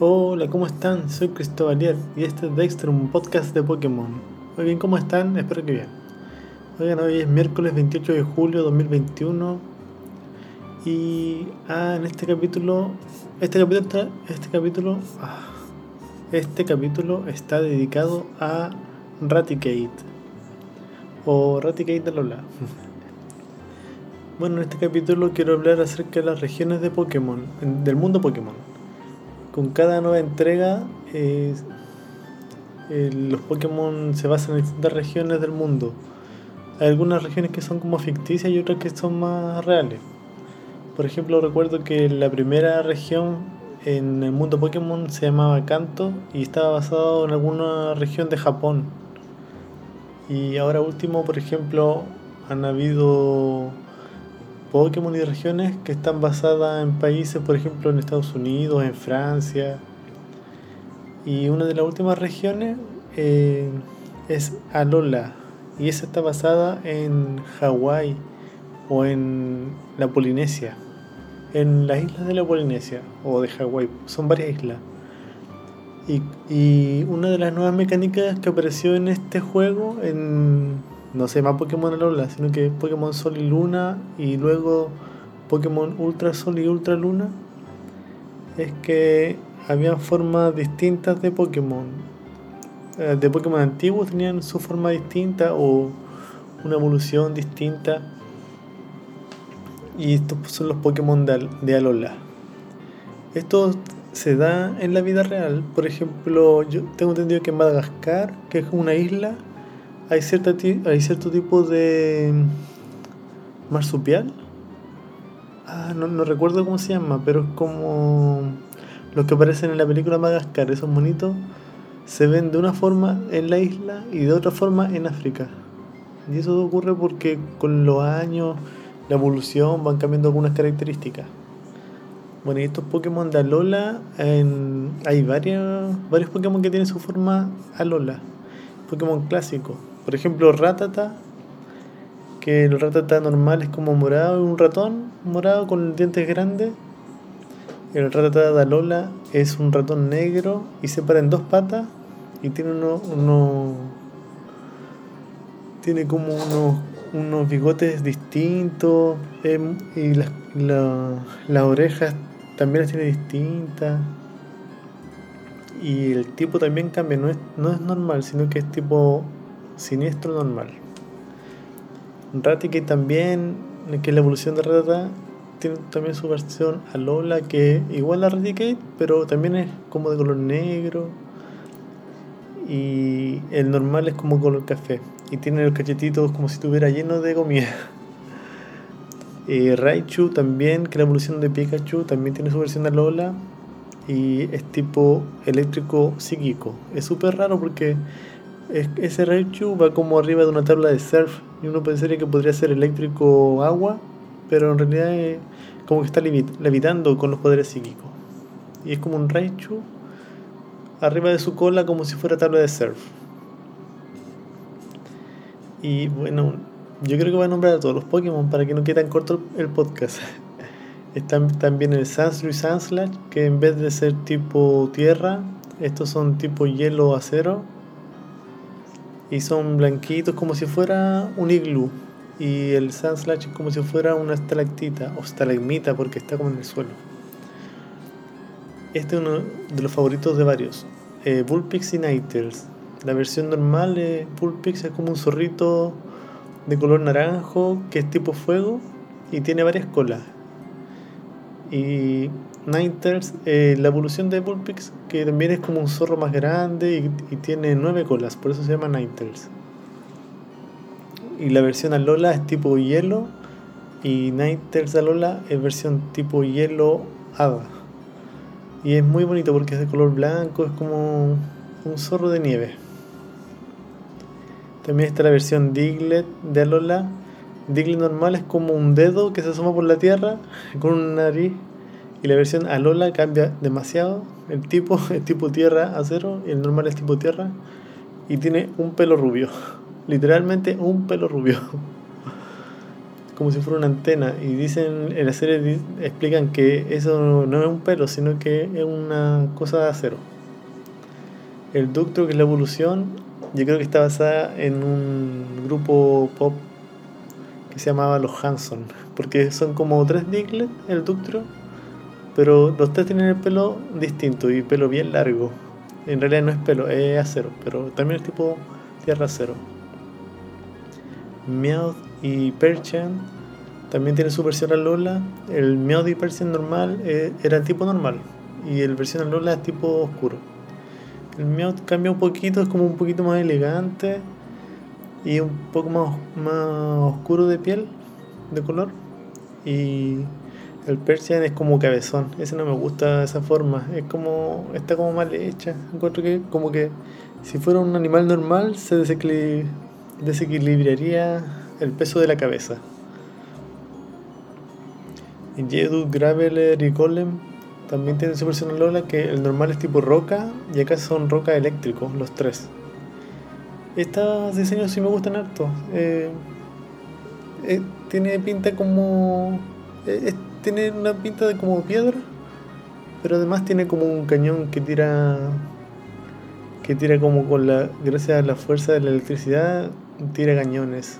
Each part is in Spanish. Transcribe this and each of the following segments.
Hola, ¿cómo están? Soy Cristóbal y este es Dexter, un podcast de Pokémon. Muy bien, ¿cómo están? Espero que bien. Oigan, hoy es miércoles 28 de julio de 2021 y ah, en este capítulo, este capítulo, este capítulo, ah, este capítulo está dedicado a Raticate o Raticate de Lola. Bueno, en este capítulo quiero hablar acerca de las regiones de Pokémon, del mundo Pokémon con cada nueva entrega eh, los Pokémon se basan en distintas regiones del mundo. Hay algunas regiones que son como ficticias y otras que son más reales. Por ejemplo, recuerdo que la primera región en el mundo Pokémon se llamaba Kanto y estaba basado en alguna región de Japón. Y ahora último, por ejemplo, han habido Pokémon y regiones que están basadas en países, por ejemplo, en Estados Unidos, en Francia. Y una de las últimas regiones eh, es Alola. Y esa está basada en Hawái o en la Polinesia. En las islas de la Polinesia o de Hawái. Son varias islas. Y, y una de las nuevas mecánicas que apareció en este juego, en no se llama Pokémon Alola, sino que Pokémon Sol y Luna y luego Pokémon Ultra Sol y Ultra Luna, es que había formas distintas de Pokémon. Eh, de Pokémon antiguos tenían su forma distinta o una evolución distinta. Y estos son los Pokémon de, Alola. Esto se da en la vida real. Por ejemplo, yo tengo entendido que en Madagascar, que es una isla, hay, cierta hay cierto tipo de marsupial. Ah, no, recuerdo cómo se llama, pero es como los que aparecen en la película Madagascar, esos monitos, se ven de una forma en la isla y de otra forma en África. Y eso ocurre porque con los años, la evolución, van cambiando algunas características. Bueno, y estos Pokémon de Alola, hay varios, varios Pokémon que tienen su forma Alola. Pokémon clásico. Por ejemplo, Ratata, que el Ratata normal es como morado, un ratón morado con dientes grandes. El Ratata de Alola es un ratón negro y se para en dos patas y tiene uno, tiene como unos, unos bigotes distintos em, y las, las orejas también las tiene distintas y el tipo también cambia, no es, no es normal, sino que es tipo siniestro normal. Raticate también, que la evolución de Ratata, tiene también su versión Alola, que igual a Raticate, pero también es como de color negro. Y el normal es como color café. Y tiene los cachetitos como si estuviera lleno de comida. Eh, Raichu también, que la evolución de Pikachu, también tiene su versión Alola. Y es tipo eléctrico psíquico. Es súper raro porque ese Raichu va como arriba de una tabla de surf y uno pensaría que podría ser eléctrico agua, pero en realidad es como que está levitando con los poderes psíquicos. Y es como un Raichu arriba de su cola como si fuera tabla de surf. Y bueno, yo creo que voy a nombrar a todos los Pokémon para que no quede tan corto el podcast. Están también el Sansru y Sandslash, que en vez de ser tipo tierra, estos son tipo hielo acero y son blanquitos como si fuera un iglú y el Sandslash como si fuera una estalactita o estalagmita porque está como en el suelo. Este es uno de los favoritos de varios. Eh, Bullpix y Nighters. La versión normal de Bullpix es como un zorrito de color naranjo que es tipo fuego y tiene varias colas. Y Ninetales, eh, la evolución de Bullpix, que también es como un zorro más grande y, tiene nueve colas, por eso se llama Ninetales. Y la versión Alola es tipo hielo y Ninetales Alola es versión tipo hielo hada. Y es muy bonito porque es de color blanco, es como un zorro de nieve. También está la versión Diglett de Alola. Diglett normal es como un dedo que se asoma por la tierra con una nariz y la versión Alola cambia demasiado. El tipo es tipo tierra acero y el normal es tipo tierra. Y tiene un pelo rubio. Literalmente un pelo rubio. como si fuera una antena. Y dicen, en la serie explican que eso no es un pelo, sino que es una cosa de acero. El ducto, que es la evolución, yo creo que está basada en un grupo pop que se llamaba Los Hanson, porque son como tres Diglett, el ducto, pero los tres tienen el pelo distinto y pelo bien largo. En realidad no es pelo, es acero, pero también es tipo tierra acero. Meowth y Persian también tiene su versión Alola. El Meowth y Persian normal eh, era tipo normal y el versión Alola es tipo oscuro. El Meowth cambia un poquito, es como un poquito más elegante y un poco más, más oscuro de piel, de color. Y el Persian es como cabezón, ese no me gusta esa forma, es como, está como mal hecha. Encuentro que como que si fuera un animal normal se desequilibraría el peso de la cabeza. En Jedut, Graveler y Golem también tienen su versión Lola que el normal es tipo roca y acá son roca eléctricos, los tres. Estos diseños sí me gustan harto. Eh, eh, tiene pinta como. Eh, tiene una pinta de como piedra, pero además tiene como un cañón que tira. que tira como con la. gracias a la fuerza de la electricidad, tira cañones.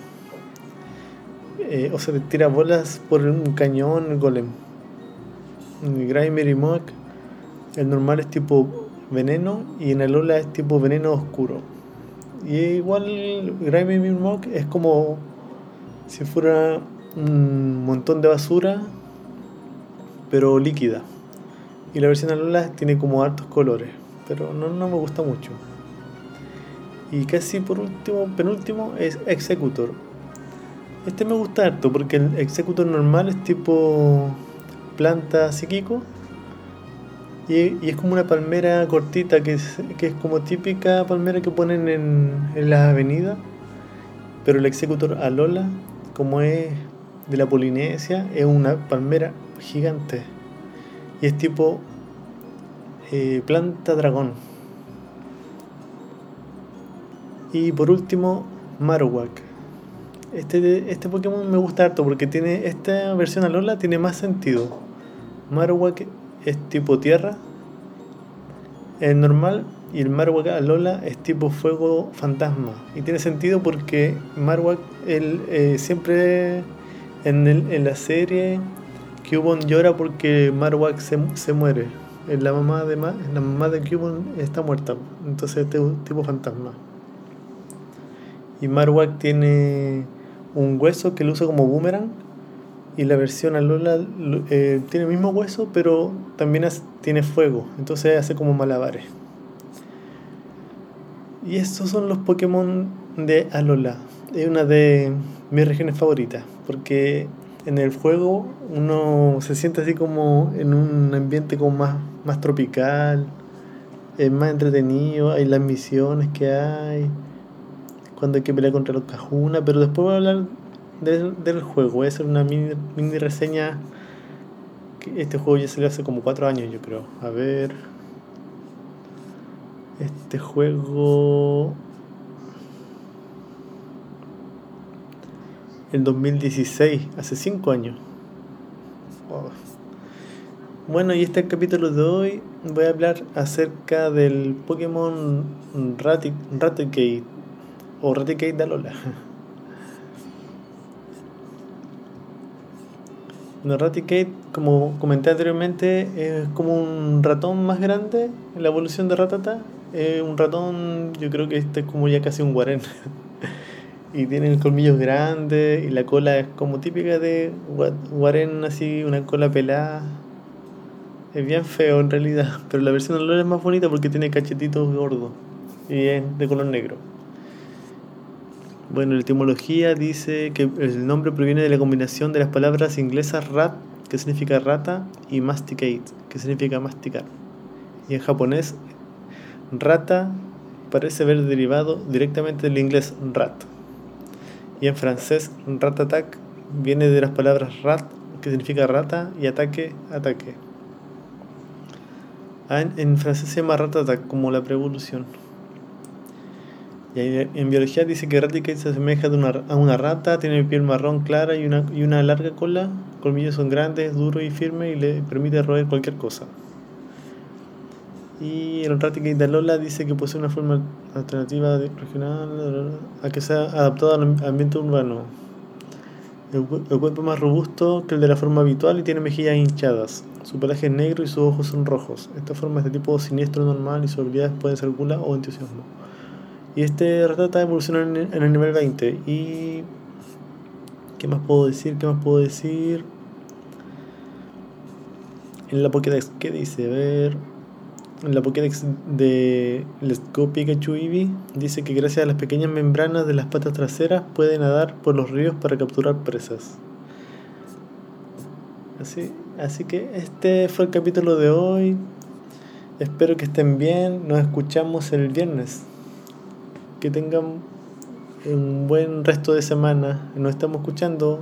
o sea, tira bolas por un cañón golem. Grimer y Mock, el normal es tipo veneno y en el Ola es tipo veneno oscuro. Y igual Grimer y Mock es como si fuera un montón de basura, pero líquida. Y la versión Alola tiene como hartos colores, pero no, no me gusta mucho. Y casi por último, penúltimo, es Executor. Este me gusta harto porque el Executor normal es tipo planta psíquico y, y, es como una palmera cortita que es, que es como típica palmera que ponen en, en las avenidas pero el executor Alola como es de la Polinesia es una palmera gigante. Y es tipo eh, planta dragón. Y por último Marowak. Este, este Pokémon me gusta harto porque tiene esta versión Alola tiene más sentido. Marowak es tipo tierra, es normal, y el Marowak Alola es tipo fuego fantasma. Y tiene sentido porque Marowak él, eh, siempre en, el, en la serie Cubone llora porque Marowak se, muere. La mamá de, la mamá de Cubone está muerta, entonces es tipo fantasma. Y Marowak tiene un hueso que lo usa como boomerang y la versión Alola eh, tiene el mismo hueso, pero también tiene fuego, entonces hace como malabares. Y estos son los Pokémon de Alola. Es una de mis regiones favoritas, porque en el juego uno se siente así como en un ambiente como más, más tropical, es más entretenido, hay las misiones que hay, cuando hay que pelear contra los Cajuna, pero después voy a hablar del, del juego. Voy a hacer una mini, mini reseña. Este juego ya salió hace como 4 años, yo creo. A ver. Este juego. En 2016, hace 5 años. Oh. Bueno, y este capítulo de hoy voy a hablar acerca del Pokémon Raticate o Raticate de Alola. Raticate, como comenté anteriormente, es como un ratón más grande en la evolución de Ratata. Es un ratón, yo creo que este es como ya casi un guarén. y tiene el colmillos grandes y la cola es como típica de guarén, así, una cola pelada. Es bien feo en realidad, pero la versión de Lore es más bonita porque tiene cachetitos gordos y es de color negro. Bueno, la etimología dice que el nombre proviene de la combinación de las palabras inglesas rat, que significa rata, y masticate, que significa masticar. Y en japonés, rata parece haber derivado directamente del inglés rat. Y en francés, ratatak viene de las palabras rat, que significa rata, y ataque, ataque. Ah, en, francés se llama ratatak como la prevolución. Y en biología dice que Raticate se asemeja a una rata, tiene piel marrón clara y una, larga cola. Colmillos son grandes, duros y firmes y le permite roer cualquier cosa. Y el Raticate de Alola dice que posee una forma alternativa regional a que sea adaptado al am- ambiente urbano. El, cu- el cuerpo es más robusto que el de la forma habitual y tiene mejillas hinchadas. Su pelaje es negro y sus ojos son rojos. Esta forma es de tipo siniestro normal y sus habilidades pueden ser gula o entusiasmo. Y este Ratata evoluciona en, el nivel 20. Y. ¿Qué más puedo decir? ¿Qué más puedo decir? En la Pokédex, ¿qué dice? Ver. La Pokédex de Let's Go Pikachu Eevee dice que gracias a las pequeñas membranas de las patas traseras puede nadar por los ríos para capturar presas. Así, así que este fue el capítulo de hoy. Espero que estén bien. Nos escuchamos el viernes. Que tengan un buen resto de semana. Nos estamos escuchando.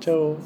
Chao.